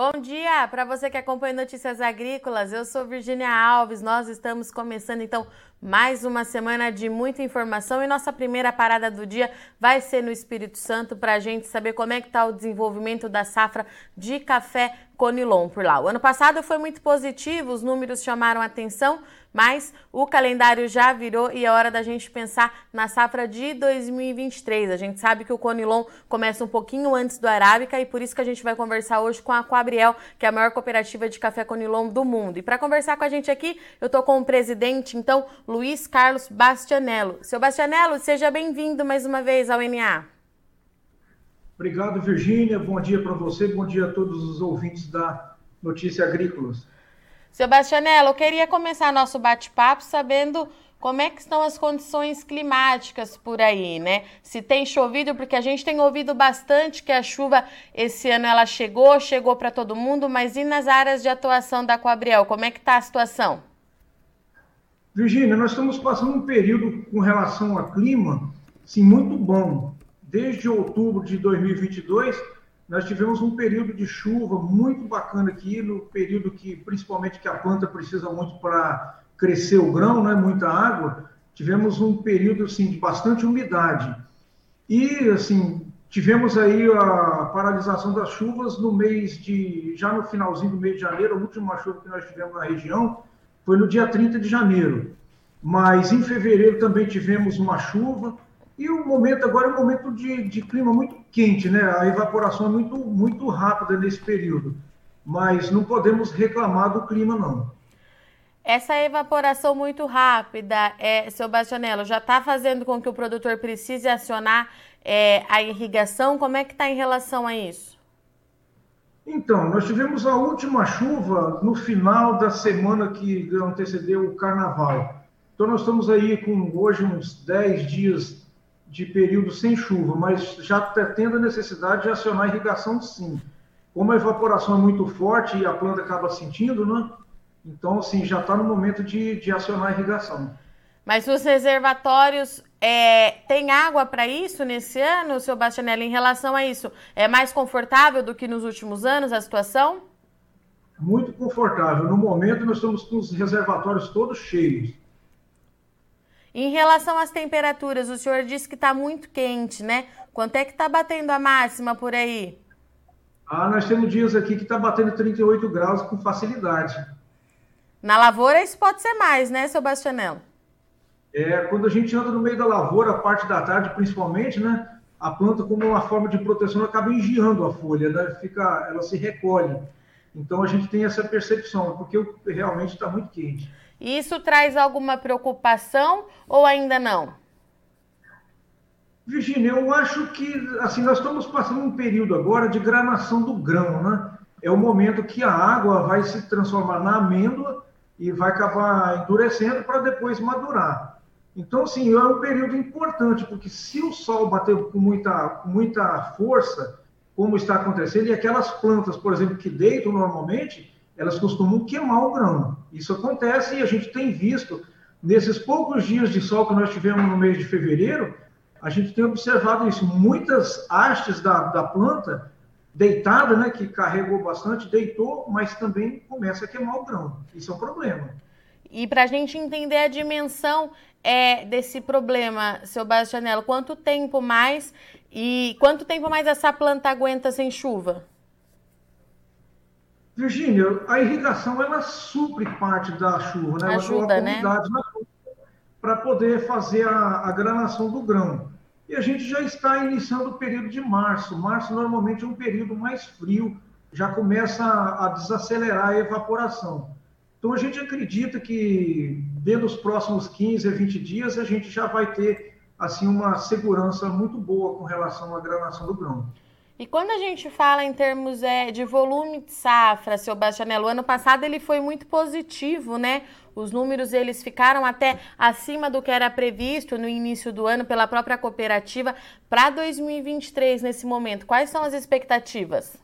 Bom dia para você que acompanha Notícias Agrícolas. Eu sou Virginia Alves. Nós estamos começando então mais uma semana de muita informação e nossa primeira parada do dia vai ser no Espírito Santo para a gente saber como é que está o desenvolvimento da safra de café Conilon por lá. O ano passado foi muito positivo, os números chamaram atenção, mas o calendário já virou e é hora da gente pensar na safra de 2023. A gente sabe que o Conilon começa um pouquinho antes do Arábica e por isso que a gente vai conversar hoje com a Quabriel, que é a maior cooperativa de café Conilon do mundo. E para conversar com a gente aqui, eu estou com o presidente, então, Luiz Carlos Bastianello. Seu Bastianello, seja bem-vindo mais uma vez ao NA. Obrigado, Virgínia. Bom dia para você, bom dia a todos os ouvintes da Notícia Agrícolas. Sebastianello, eu queria começar nosso bate-papo sabendo como é que estão as condições climáticas por aí, né? Se tem chovido, porque a gente tem ouvido bastante que a chuva esse ano ela chegou, chegou para todo mundo, mas e nas áreas de atuação da Coabriel, como é que está a situação? Virgínia, nós estamos passando um período com relação a clima, sim, muito bom. Desde outubro de 2022, nós tivemos um período de chuva muito bacana aqui, no período que, principalmente, que a planta precisa muito para crescer o grão, né, muita água, tivemos um período, assim, de bastante umidade. E, assim, tivemos aí a paralisação das chuvas no mês de, já no finalzinho do mês de janeiro, a última chuva que nós tivemos na região foi no dia 30 de janeiro. Mas em fevereiro também tivemos uma chuva, e o momento agora é um momento de, de clima muito quente, né? A evaporação é muito, muito rápida nesse período. Mas não podemos reclamar do clima, não. Essa evaporação muito rápida, é, seu Bastianello, já está fazendo com que o produtor precise acionar é, a irrigação? Como é que está em relação a isso? Então, nós tivemos a última chuva no final da semana que antecedeu o carnaval. Então, nós estamos aí com hoje uns 10 dias de período sem chuva, mas já está tendo a necessidade de acionar a irrigação sim. Como a evaporação é muito forte e a planta acaba sentindo, né? Então, assim, já está no momento de, de acionar a irrigação. Mas os reservatórios é, tem água para isso nesse ano, seu Bastianelli? Em relação a isso, é mais confortável do que nos últimos anos a situação? Muito confortável. No momento, nós estamos com os reservatórios todos cheios. Em relação às temperaturas, o senhor disse que está muito quente, né? Quanto é que está batendo a máxima por aí? Ah, nós temos dias aqui que está batendo 38 graus com facilidade. Na lavoura isso pode ser mais, né, seu Bastianello? É, quando a gente anda no meio da lavoura, a parte da tarde principalmente, né? A planta, como uma forma de proteção, acaba engiando a folha, né? Fica, ela se recolhe. Então a gente tem essa percepção, porque realmente está muito quente. Isso traz alguma preocupação ou ainda não? Virginia, eu acho que assim nós estamos passando um período agora de granação do grão, né? É o momento que a água vai se transformar na amêndoa e vai acabar endurecendo para depois madurar. Então, sim, é um período importante, porque se o sol bater com muita, com muita força, como está acontecendo, e aquelas plantas, por exemplo, que deitam normalmente, elas costumam queimar o grão. Isso acontece e a gente tem visto, nesses poucos dias de sol que nós tivemos no mês de fevereiro, a gente tem observado isso. Muitas hastes da, da planta deitada, né, que carregou bastante, deitou, mas também começa a queimar o grão. Isso é um problema. E para a gente entender a dimensão é, desse problema, seu Bastianello, quanto tempo mais e quanto tempo mais essa planta aguenta sem chuva? Virgínia, a irrigação ela supre parte da chuva, né? Ajuda, ela né? Para poder fazer a, a granação do grão. E a gente já está iniciando o período de março. Março normalmente é um período mais frio, já começa a, a desacelerar a evaporação. Então a gente acredita que dentro dos próximos 15 a 20 dias a gente já vai ter assim uma segurança muito boa com relação à granação do grão. E quando a gente fala em termos é, de volume de safra, seu Bastianello, ano passado ele foi muito positivo, né? Os números eles ficaram até acima do que era previsto no início do ano pela própria cooperativa para 2023 nesse momento. Quais são as expectativas?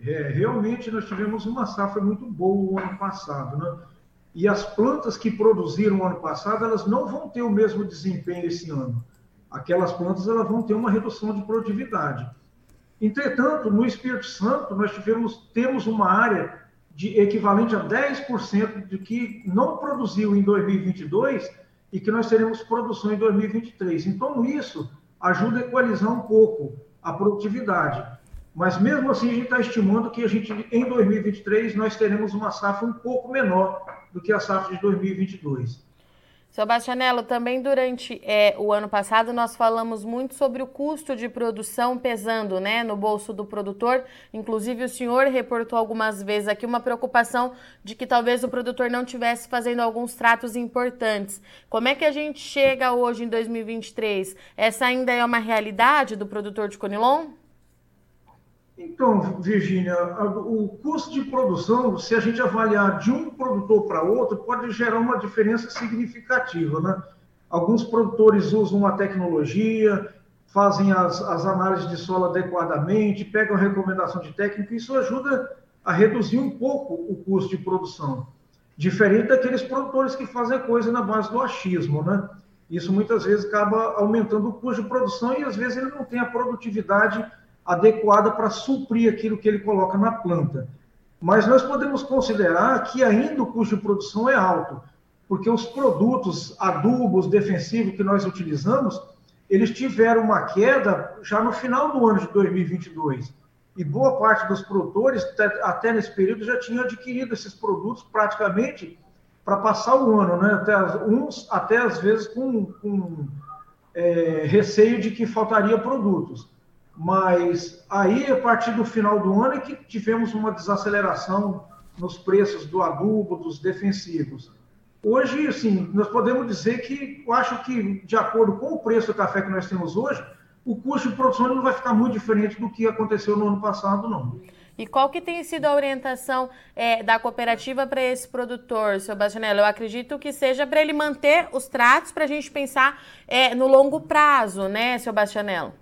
É, realmente nós tivemos uma safra muito boa o ano passado, né? E as plantas que produziram o ano passado, elas não vão ter o mesmo desempenho esse ano. Aquelas plantas elas vão ter uma redução de produtividade. Entretanto, no Espírito Santo, nós tivemos, temos uma área de equivalente a 10% de que não produziu em 2022 e que nós teremos produção em 2023. Então, isso ajuda a equalizar um pouco a produtividade. Mas mesmo assim, a gente está estimando que a gente, em 2023, nós teremos uma safra um pouco menor do que a safra de 2022. Seu Bastianello, também durante é, o ano passado nós falamos muito sobre o custo de produção pesando né, no bolso do produtor. Inclusive, o senhor reportou algumas vezes aqui uma preocupação de que talvez o produtor não estivesse fazendo alguns tratos importantes. Como é que a gente chega hoje em 2023? Essa ainda é uma realidade do produtor de Conilon? Então, Virgínia, o custo de produção, se a gente avaliar de um produtor para outro, pode gerar uma diferença significativa. Né? Alguns produtores usam a tecnologia, fazem as, as análises de solo adequadamente, pegam a recomendação de técnico, isso ajuda a reduzir um pouco o custo de produção. Diferente daqueles produtores que fazem coisa na base do achismo, né? Isso muitas vezes acaba aumentando o custo de produção e às vezes ele não tem a produtividade adequada para suprir aquilo que ele coloca na planta. Mas nós podemos considerar que ainda o custo de produção é alto, porque os produtos adubos defensivos que nós utilizamos, eles tiveram uma queda já no final do ano de 2022. E boa parte dos produtores, até nesse período, já tinham adquirido esses produtos praticamente para passar o ano, né? até, uns até às vezes com, com é, receio de que faltaria produtos mas aí, a partir do final do ano, é que tivemos uma desaceleração nos preços do adubo, dos defensivos. Hoje, assim, nós podemos dizer que eu acho que, de acordo com o preço do café que nós temos hoje, o custo de produção não vai ficar muito diferente do que aconteceu no ano passado, não. E qual que tem sido a orientação é, da cooperativa para esse produtor, seu Bastianello? Eu acredito que seja para ele manter os tratos para a gente pensar é, no longo prazo, né, seu Bastianello?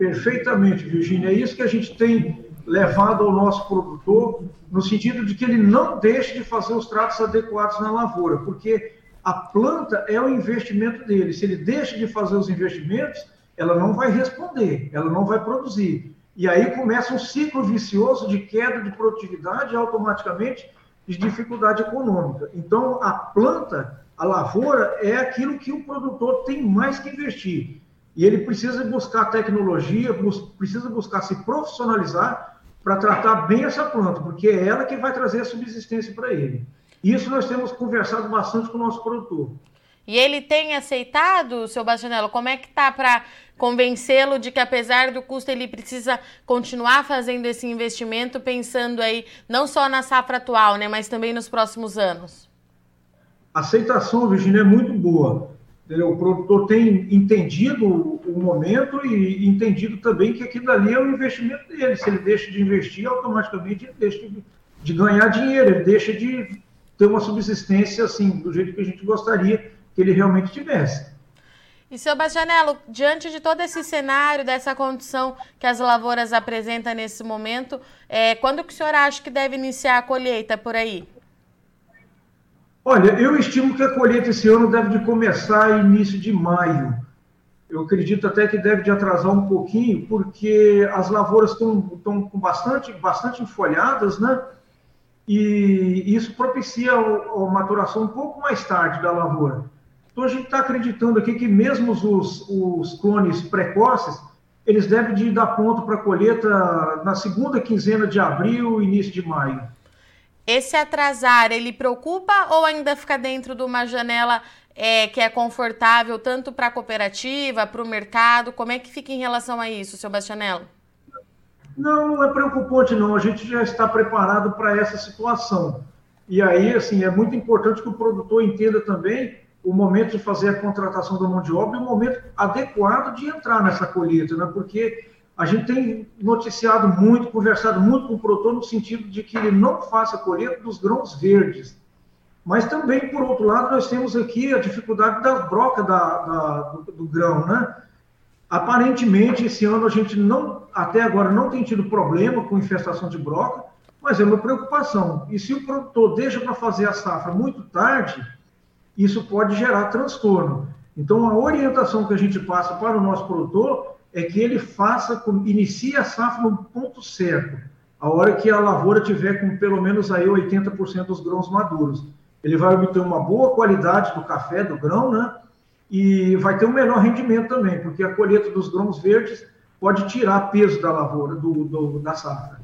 Perfeitamente, Virginia. É isso que a gente tem levado ao nosso produtor, no sentido de que ele não deixe de fazer os tratos adequados na lavoura, porque a planta é o investimento dele. Se ele deixa de fazer os investimentos, ela não vai responder, ela não vai produzir. E aí começa um ciclo vicioso de queda de produtividade e automaticamente de dificuldade econômica. Então, a planta, a lavoura, é aquilo que o produtor tem mais que investir. E ele precisa buscar tecnologia, precisa buscar se profissionalizar para tratar bem essa planta, porque é ela que vai trazer a subsistência para ele. Isso nós temos conversado bastante com o nosso produtor. E ele tem aceitado, seu Bastianello? Como é que tá para convencê-lo de que apesar do custo ele precisa continuar fazendo esse investimento, pensando aí não só na safra atual, né, mas também nos próximos anos? A aceitação, Virginia, é muito boa. O produtor tem entendido o momento e entendido também que aquilo ali é o investimento dele. Se ele deixa de investir, automaticamente ele deixa de, de ganhar dinheiro, ele deixa de ter uma subsistência assim, do jeito que a gente gostaria que ele realmente tivesse. E, seu Bastianello, diante de todo esse cenário, dessa condição que as lavouras apresentam nesse momento, é, quando que o senhor acha que deve iniciar a colheita por aí? Olha, eu estimo que a colheita esse ano deve de começar início de maio. Eu acredito até que deve de atrasar um pouquinho, porque as lavouras estão, com bastante, bastante enfolhadas, né? E isso propicia a maturação um pouco mais tarde da lavoura. Então a gente está acreditando aqui que mesmo os, os clones precoces, eles devem de dar ponto para a colheita na segunda quinzena de abril, início de maio. Esse atrasar, ele preocupa ou ainda fica dentro de uma janela é, que é confortável tanto para a cooperativa, para o mercado? Como é que fica em relação a isso, seu Bastianello? Não, não é preocupante não. A gente já está preparado para essa situação. E aí, assim, é muito importante que o produtor entenda também o momento de fazer a contratação da mão de obra e o momento adequado de entrar nessa colheita, né? Porque a gente tem noticiado muito, conversado muito com o produtor no sentido de que ele não faça colheita dos grãos verdes. Mas também, por outro lado, nós temos aqui a dificuldade da broca da, da do, do, grão, né? Aparentemente, esse ano a gente não, até agora, não tem tido problema com infestação de broca, mas é uma preocupação. E se o produtor deixa para fazer a safra muito tarde, isso pode gerar transtorno. Então, a orientação que a gente passa para o nosso produtor é que ele faça, inicie a safra no ponto certo, a hora que a lavoura tiver com pelo menos aí 80% dos grãos maduros. Ele vai obter uma boa qualidade do café, do grão, né? E vai ter um melhor rendimento também, porque a colheita dos grãos verdes pode tirar peso da lavoura, do, do da safra.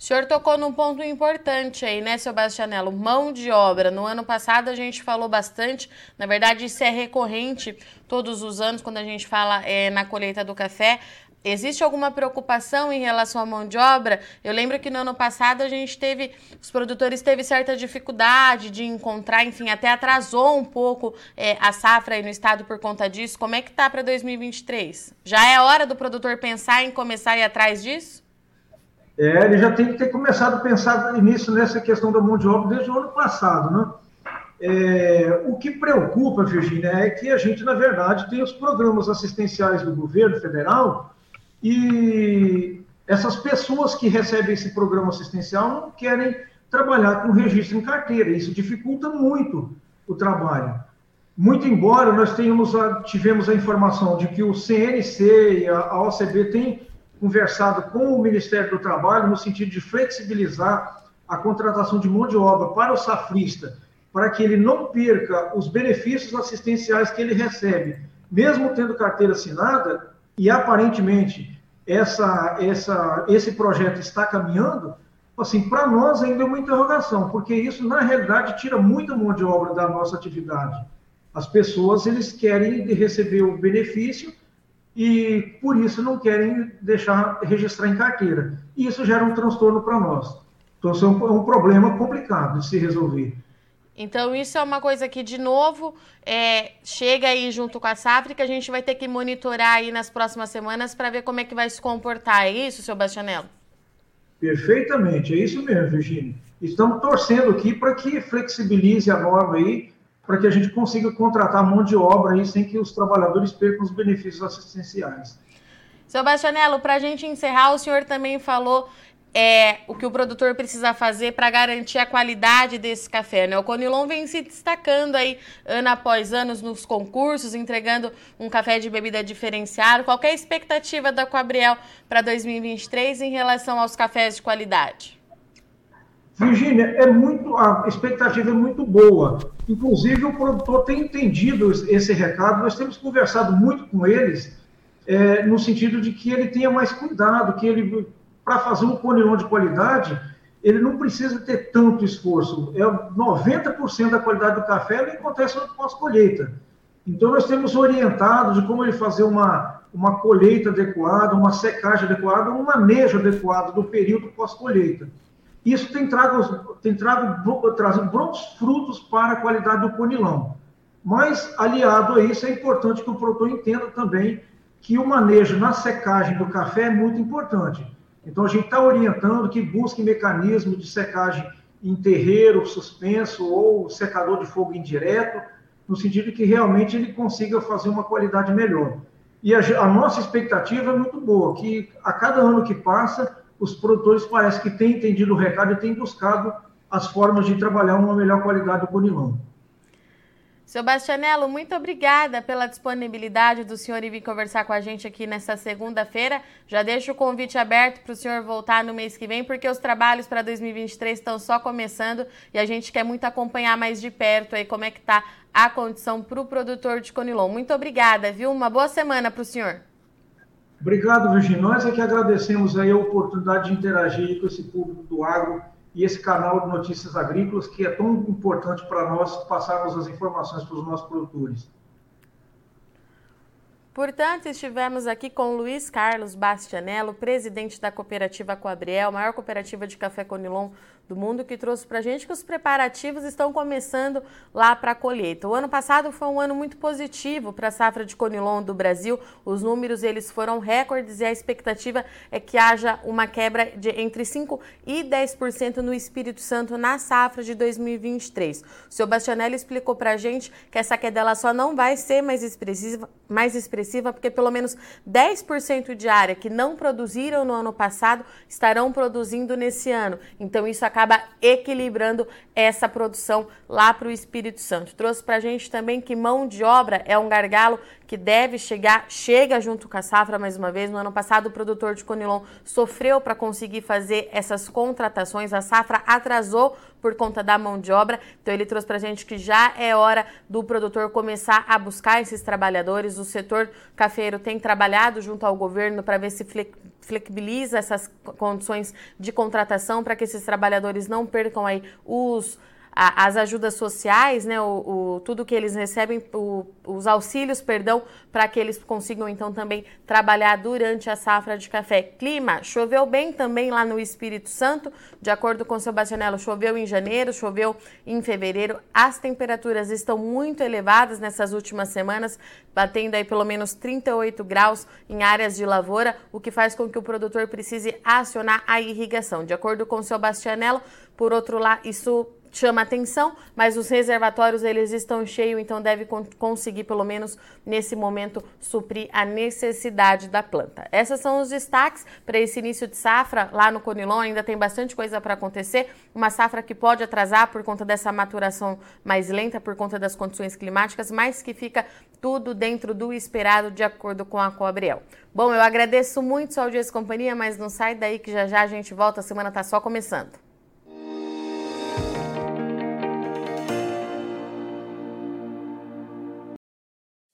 O senhor tocou num ponto importante aí, né, seu Bastianello? Mão de obra. No ano passado a gente falou bastante, na verdade isso é recorrente todos os anos quando a gente fala é, na colheita do café. Existe alguma preocupação em relação à mão de obra? Eu lembro que no ano passado a gente teve, os produtores teve certa dificuldade de encontrar, enfim, até atrasou um pouco é, a safra aí no estado por conta disso. Como é que tá para 2023? Já é hora do produtor pensar em começar a ir atrás disso? É, ele já tem que ter começado a pensar nisso, nessa questão da mão de obra desde o ano passado, né? É, o que preocupa, Virginia, é que a gente, na verdade, tem os programas assistenciais do governo federal e essas pessoas que recebem esse programa assistencial não querem trabalhar com registro em carteira. Isso dificulta muito o trabalho. Muito embora nós tenhamos a, tivemos a informação de que o CNC e a, a OCB têm conversado com o Ministério do Trabalho no sentido de flexibilizar a contratação de mão de obra para o safrista, para que ele não perca os benefícios assistenciais que ele recebe, mesmo tendo carteira assinada, e aparentemente essa, essa, esse projeto está caminhando, assim, para nós ainda é uma interrogação, porque isso, na realidade, tira muita mão de obra da nossa atividade. As pessoas, eles querem receber o benefício e por isso não querem deixar registrar em carteira. E isso gera um transtorno para nós. Então, isso é um, é um, problema complicado de se resolver. Então, isso é uma coisa que, de novo, é, chega aí junto com a safra que a gente vai ter que monitorar aí nas próximas semanas para ver como é que vai se comportar. É isso, seu Bastianello? Perfeitamente, é isso mesmo, Virginia. Estamos torcendo aqui para que flexibilize a norma aí para que a gente consiga contratar mão de obra aí sem que os trabalhadores percam os benefícios assistenciais. Seu Bastianello, para a gente encerrar, o senhor também falou é, o que o produtor precisa fazer para garantir a qualidade desse café. Né? O Conilon vem se destacando aí ano após ano nos concursos, entregando um café de bebida diferenciado. Qual é a expectativa da Coabriel para 2023 em relação aos cafés de qualidade? Virgínia, é muito, a expectativa é muito boa. Inclusive, o produtor tem entendido esse recado, nós temos conversado muito com eles, é, no sentido de que ele tenha mais cuidado, que ele, para fazer um conilon de qualidade, ele não precisa ter tanto esforço. É 90% da qualidade do café ele acontece no pós-colheita. Então, nós temos orientado de como ele fazer uma, uma colheita adequada, uma secagem adequada, um manejo adequado do período pós-colheita. Isso tem trago, tem trago, trazido bons frutos para a qualidade do conilão. Mas, aliado a isso, é importante que o produtor entenda também que o manejo na secagem do café é muito importante. Então, a gente está orientando que busque mecanismo de secagem em terreiro, suspenso ou secador de fogo indireto, no sentido que realmente ele consiga fazer uma qualidade melhor. E a, a nossa expectativa é muito boa, que a cada ano que passa, os produtores parece que têm entendido o recado e têm buscado as formas de trabalhar uma melhor qualidade do conilão. Seu Bastianello, muito obrigada pela disponibilidade do senhor em vir conversar com a gente aqui nessa segunda-feira. Já deixo o convite aberto para o senhor voltar no mês que vem, porque os trabalhos para 2023 estão só começando e a gente quer muito acompanhar mais de perto aí como é que está a condição para o produtor de Conilon. Muito obrigada, viu? Uma boa semana para o senhor. Obrigado, Virginia. Nós é que agradecemos aí a oportunidade de interagir com esse público do agro e esse canal de notícias agrícolas que é tão importante para nós passarmos as informações para os nossos produtores. Portanto, estivemos aqui com Luiz Carlos Bastianello, presidente da cooperativa Coabriel, maior cooperativa de café Conilon do mundo, que trouxe para a gente que os preparativos estão começando lá para a colheita. O ano passado foi um ano muito positivo para a safra de Conilon do Brasil. Os números eles foram recordes e a expectativa é que haja uma quebra de entre 5 e 10% no Espírito Santo na safra de 2023. O seu Bastianelli explicou para a gente que essa queda ela só não vai ser mais expressiva, mais expressiva porque pelo menos 10% de área que não produziram no ano passado estarão produzindo nesse ano. Então isso acaba acaba equilibrando essa produção lá para o Espírito Santo. Trouxe para a gente também que mão de obra é um gargalo que deve chegar, chega junto com a safra mais uma vez. No ano passado, o produtor de Conilon sofreu para conseguir fazer essas contratações, a safra atrasou por conta da mão de obra. Então ele trouxe para gente que já é hora do produtor começar a buscar esses trabalhadores. O setor cafeiro tem trabalhado junto ao governo para ver se flexibiliza essas condições de contratação para que esses trabalhadores não percam aí os a, as ajudas sociais, né, o, o, tudo que eles recebem, o, os auxílios, perdão, para que eles consigam então também trabalhar durante a safra de café. Clima, choveu bem também lá no Espírito Santo, de acordo com o seu Bastianello, choveu em janeiro, choveu em fevereiro. As temperaturas estão muito elevadas nessas últimas semanas, batendo aí pelo menos 38 graus em áreas de lavoura, o que faz com que o produtor precise acionar a irrigação. De acordo com o seu Bastianello, por outro lado, isso chama atenção, mas os reservatórios eles estão cheios, então deve con conseguir pelo menos nesse momento suprir a necessidade da planta. Esses são os destaques para esse início de safra lá no Conilon, ainda tem bastante coisa para acontecer, uma safra que pode atrasar por conta dessa maturação mais lenta por conta das condições climáticas, mas que fica tudo dentro do esperado de acordo com a Coabriel. Bom, eu agradeço muito sua audiência e companhia, mas não sai daí que já já a gente volta, a semana está só começando.